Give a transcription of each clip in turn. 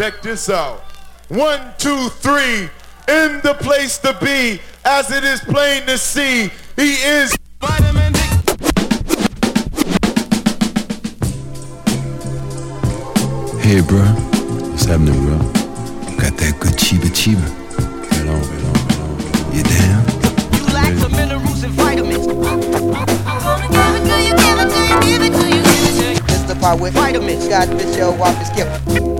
Check this out. One, two, three. In the place to be, as it is plain to see, he is. Vitamin D. Hey, bro. What's happening, bro? Got that good chiba chiba. Right on, right on, right on. You down? You lack the minerals and vitamins. It's the part with vitamins. Got this show off his gift.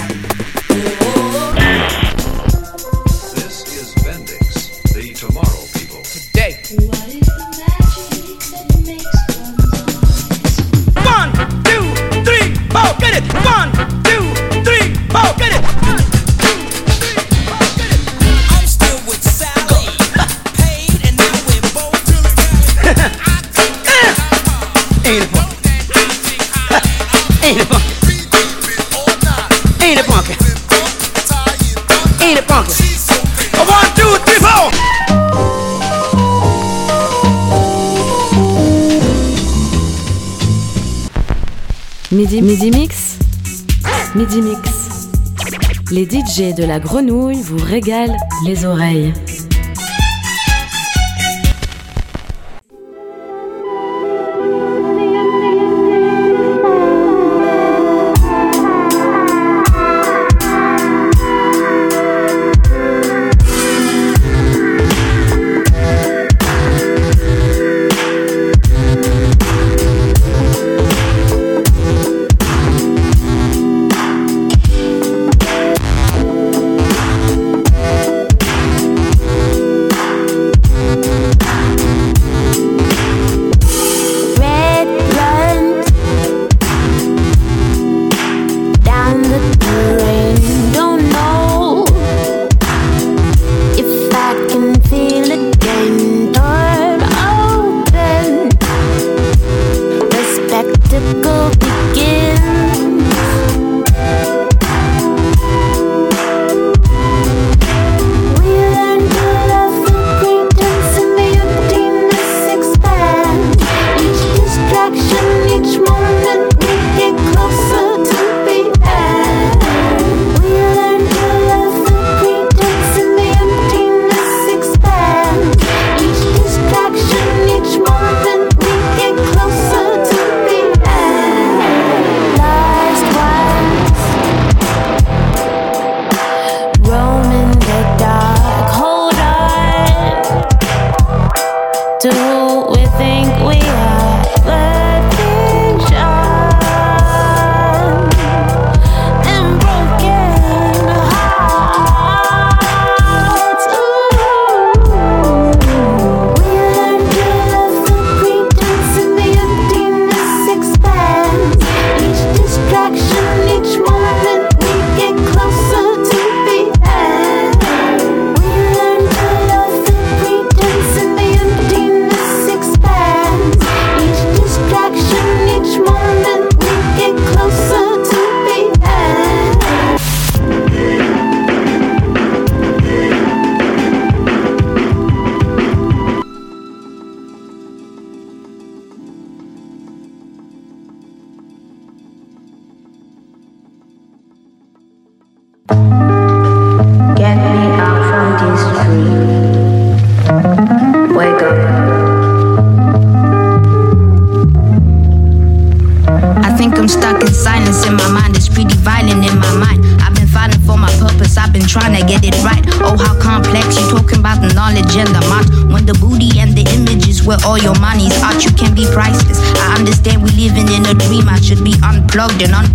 De la grenouille vous régalent les oreilles.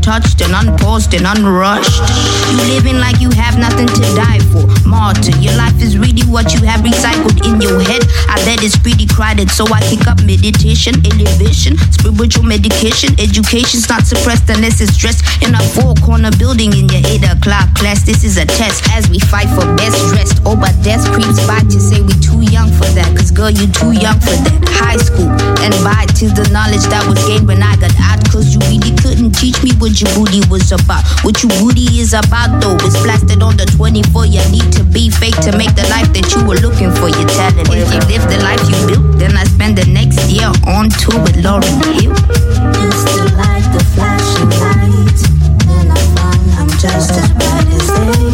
Untouched and unpaused and unrushed. You living like you have nothing to die for. Martyr, your life is really what you have recycled in your head. I bet it's pretty so I kick up meditation, elevation, spiritual medication, education's not suppressed unless it's dressed in a four corner building in your eight o'clock class. This is a test as we fight for best rest. Oh, but death creeps by to say we too young for that. Cause girl, you too young for that. High school and by to the knowledge that was gained when I got out. Cause you really couldn't teach me what your booty was about. What your booty is about though is blasted on the 24. You need to be fake to make the life that you were looking for. You're telling If you live the life you built, then I spend the next year on tour with Lauryn Hill. Used to like the flashing lights, then I'm found I'm just as bright as they.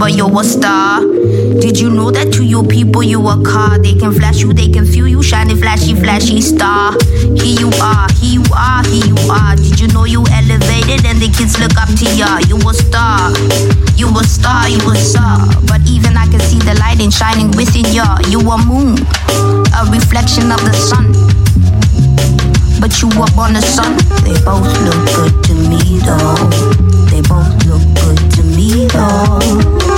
but you're a star. Did you know that to your people you a car? They can flash you, they can feel you, shining flashy, flashy star. Here you are, here you are, here you are. Did you know you elevated and the kids look up to ya? You a star, you a star, you a star. But even I can see the light and shining within ya. You a moon, a reflection of the sun. But you up on the sun. They both look good to me though. They both look good to me though.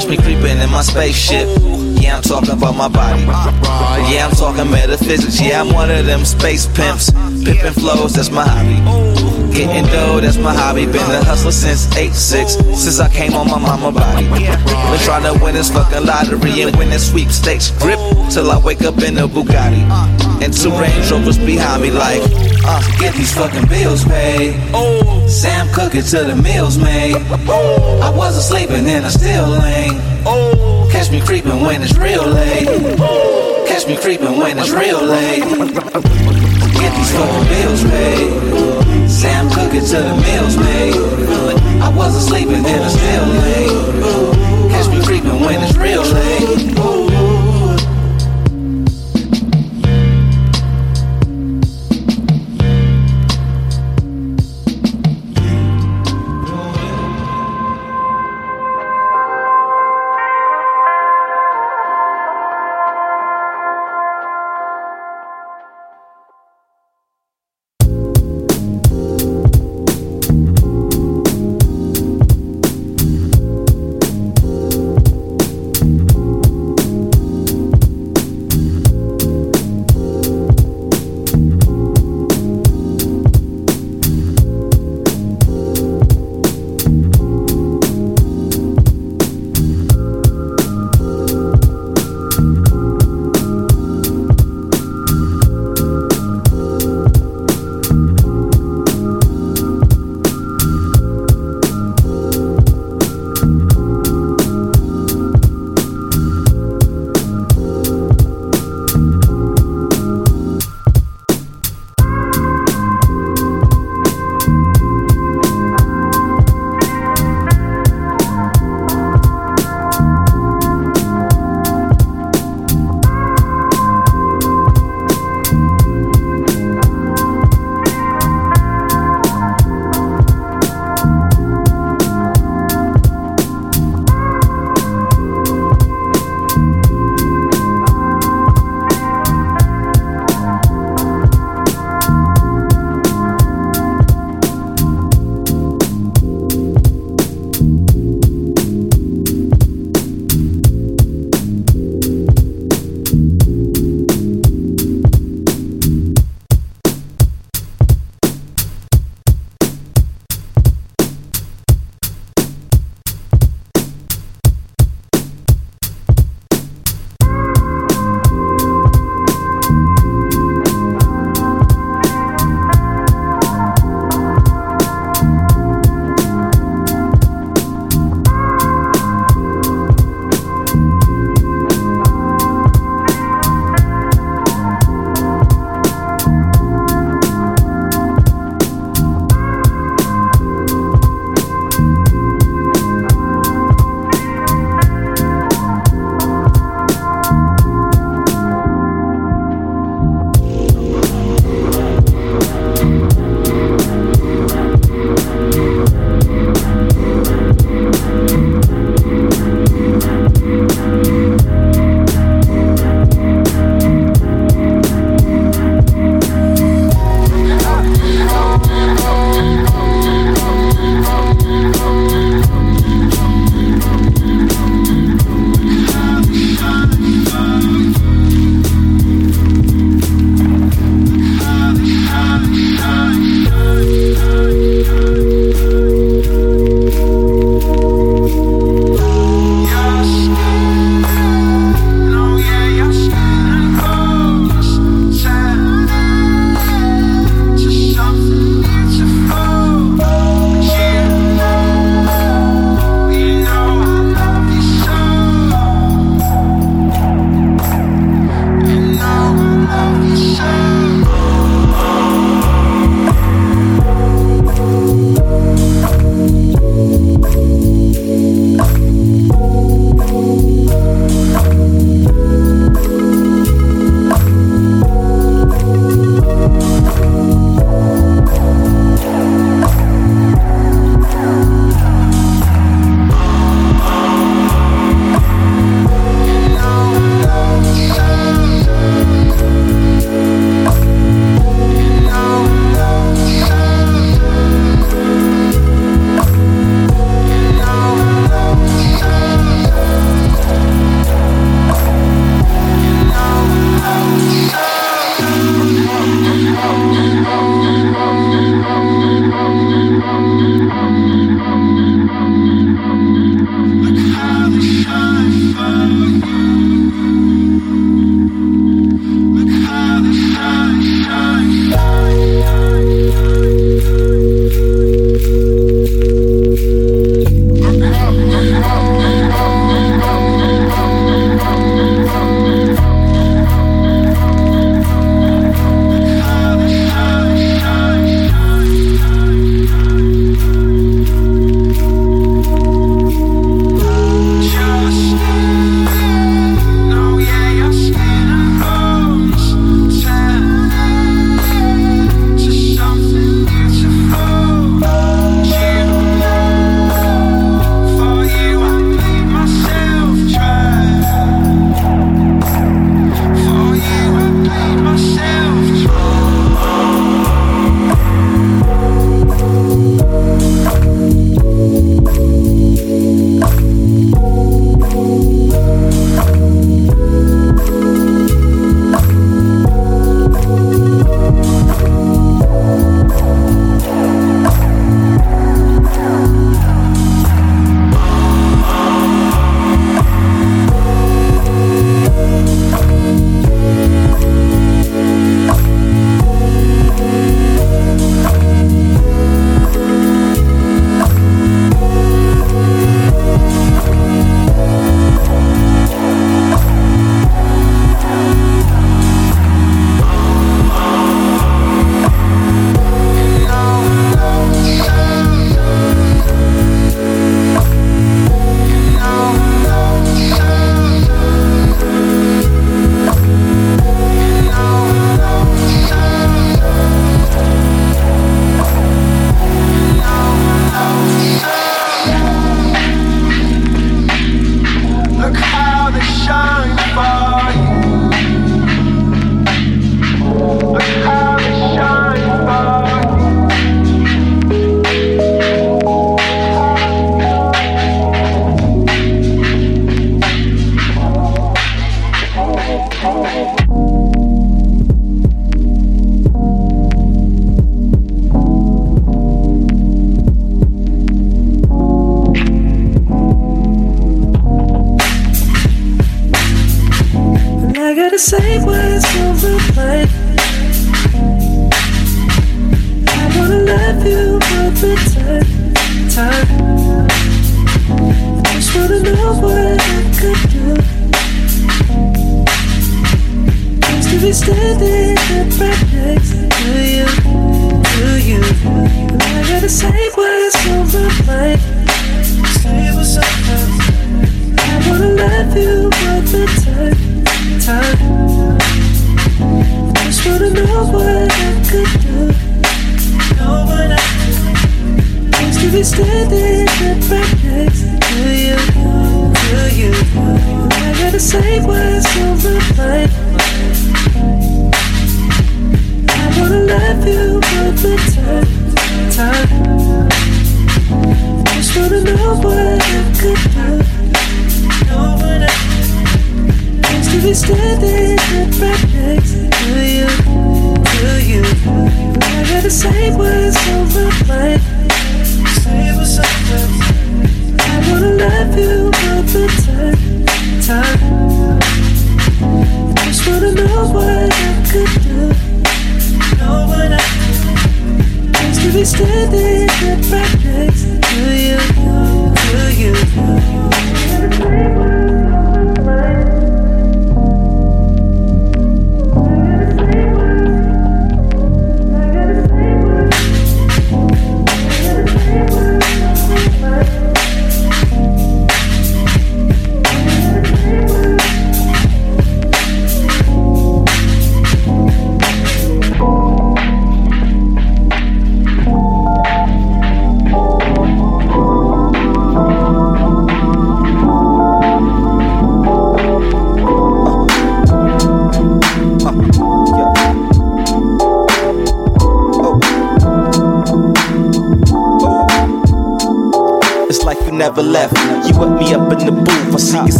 Catch me creeping in my spaceship. Yeah, I'm talking about my body. Yeah, I'm talking metaphysics. Yeah, I'm one of them space pimps. Pimping flows, that's my hobby. Getting dough, that's my hobby. Been a hustler since 8'6, since I came on my mama body. Been trying to win this fucking lottery and win this sweepstakes grip till I wake up in a Bugatti. And two Range Rovers behind me, like, uh, get these fucking bills paid. Sam cooking till the meals made. I wasn't sleeping and I still ain't. Catch me creeping when it's real late. Catch me creeping when it's real late. Get these fucking bills paid. Sam cooking till the meals made. I wasn't sleeping and I still late. Catch me creeping when it's real late.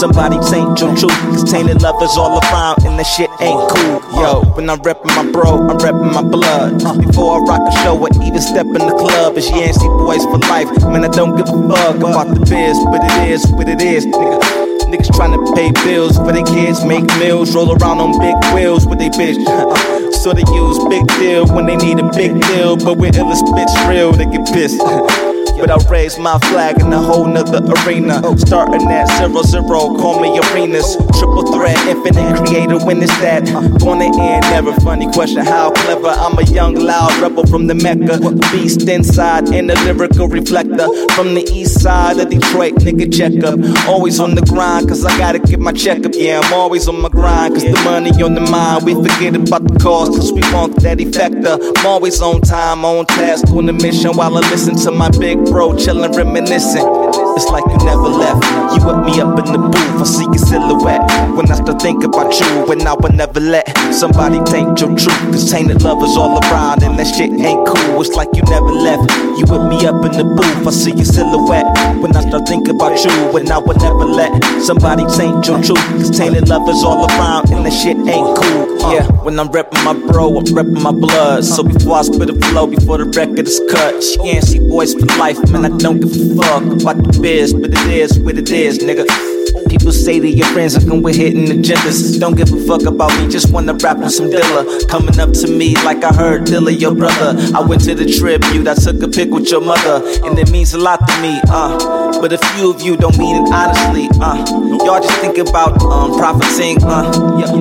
Somebody taint your truth. Cause tainted lovers all around, and that shit ain't cool. Yo, when I'm reppin' my bro, I'm reppin' my blood. Before I rock a show or even step in the club, it's Yancey Boys for life. Man, I don't give a fuck about the biz, but it is what it is, nigga. Niggas tryna pay bills for their kids, make meals, roll around on big wheels with they bitch. so they use big deal when they need a big deal, but when illest bitch real, they get pissed. But I raise my flag in a whole nother arena. Starting at zero zero, call me arenas. Triple threat, infinite creator, when is that? Uh, Gonna end, never funny question. How clever? I'm a young, loud rebel from the Mecca. Beast inside and a lyrical reflector. From the east side of Detroit, nigga, check up. Always on the grind, cause I gotta get my checkup. Yeah, I'm always on my grind, cause the money on the mind. We forget about the cost, cause we want that effector. Uh. I'm always on time, on task, on the mission while I listen to my big bro chillin', reminiscing. It's like you never left. You with me up in the booth, I see your silhouette. When I start thinking about you, when I would never let somebody taint your truth. Cause tainted lovers all around, and that shit ain't cool. It's like you never left. You with me up in the booth, I see your silhouette. When I start thinking about you, when I would never let somebody taint your truth. Cause tainted lovers all around, and that shit ain't cool. Uh, yeah, when I'm reppin' my bro, I'm reppin' my blood. So before I spit a flow, before the record is cut, she can't see boys for life, man. I don't give a fuck about the biz, but it is what it is, nigga. People say to your friends, I come with hitting agendas. Don't give a fuck about me, just wanna rap on some Dilla. Coming up to me like I heard Dilla, your brother. I went to the tribute, I took a pic with your mother, and it means a lot to me, uh. But a few of you don't mean it honestly, uh. Y'all just think about um, profiting, uh.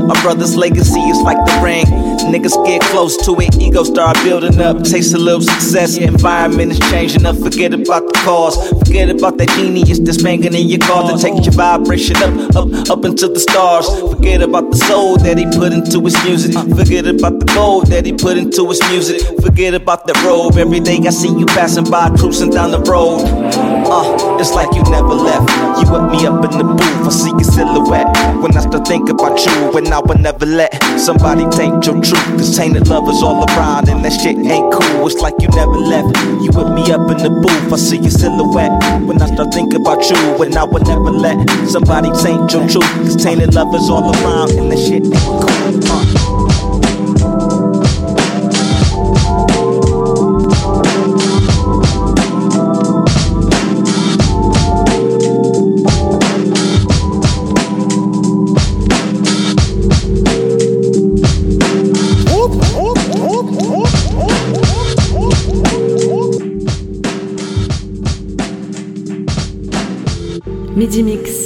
My brother's legacy is like the. Niggas get close to it, ego start building up, taste a little success. Environment is changing up, forget about the cause. Forget about that genius that's banging in your car to take your vibration up, up, up into the stars. Forget about the soul that he put into his music. Forget about the gold that he put into his music. Forget about that robe. Every day I see you passing by, cruising down the road. Uh, it's like you never left. You ain't your truth. This tainted lovers all around, and that shit ain't cool. It's like you never left. You with me up in the booth, I see your silhouette. When I start thinking about you, and I would never let somebody taint your truth. This tainted lovers all around, and that shit ain't cool. Uh. Dimix.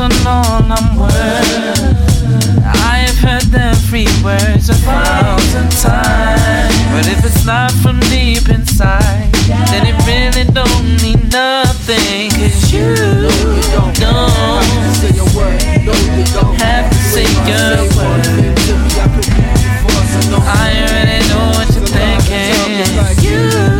On all I'm worth. I've heard them free words a thousand times. But if it's not from deep inside, then it really don't mean nothing. Cause you don't have to say a word. I already know what you're thinking. You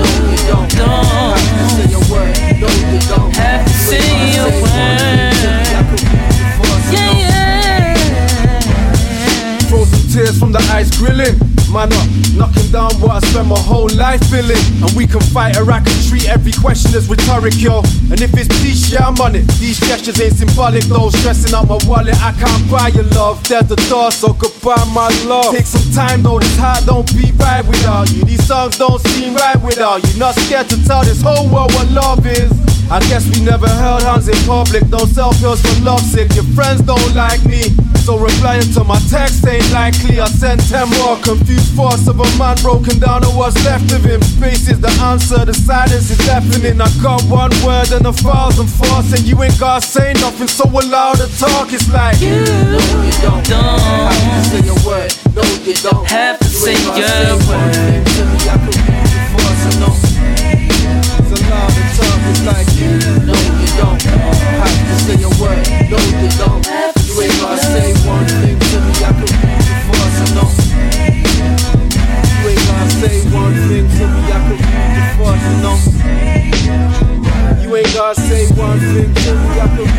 grilling. Man up, knocking down what I spent my whole life feeling. And we can fight or I can treat every question as rhetoric, yo. And if it's peace, yeah, I'm on it. These gestures ain't symbolic, though. Stressing out my wallet, I can't buy your love. There's the door, so goodbye, my love. Take some time, though, this heart don't be right without you. These songs don't seem right without you. Not scared to tell this whole world what love is. I guess we never held hands in public. Don't sell pills for love sick. Your friends don't like me. So replying to my text ain't likely. I sent 10 more confused thoughts of a man broken down to what's left of him. Space is the answer, the silence is deafening. I got one word and a thousand thoughts, and you ain't gotta say nothing, so allow the talk. It's like you don't, have to say a word. No, you don't have to say a word. You you don't have to say a word. No, you don't. You ain't gotta say one thing to me. I can read you for so no. You ain't gotta say one thing to me. I read you ain't gotta say one thing to me. I read.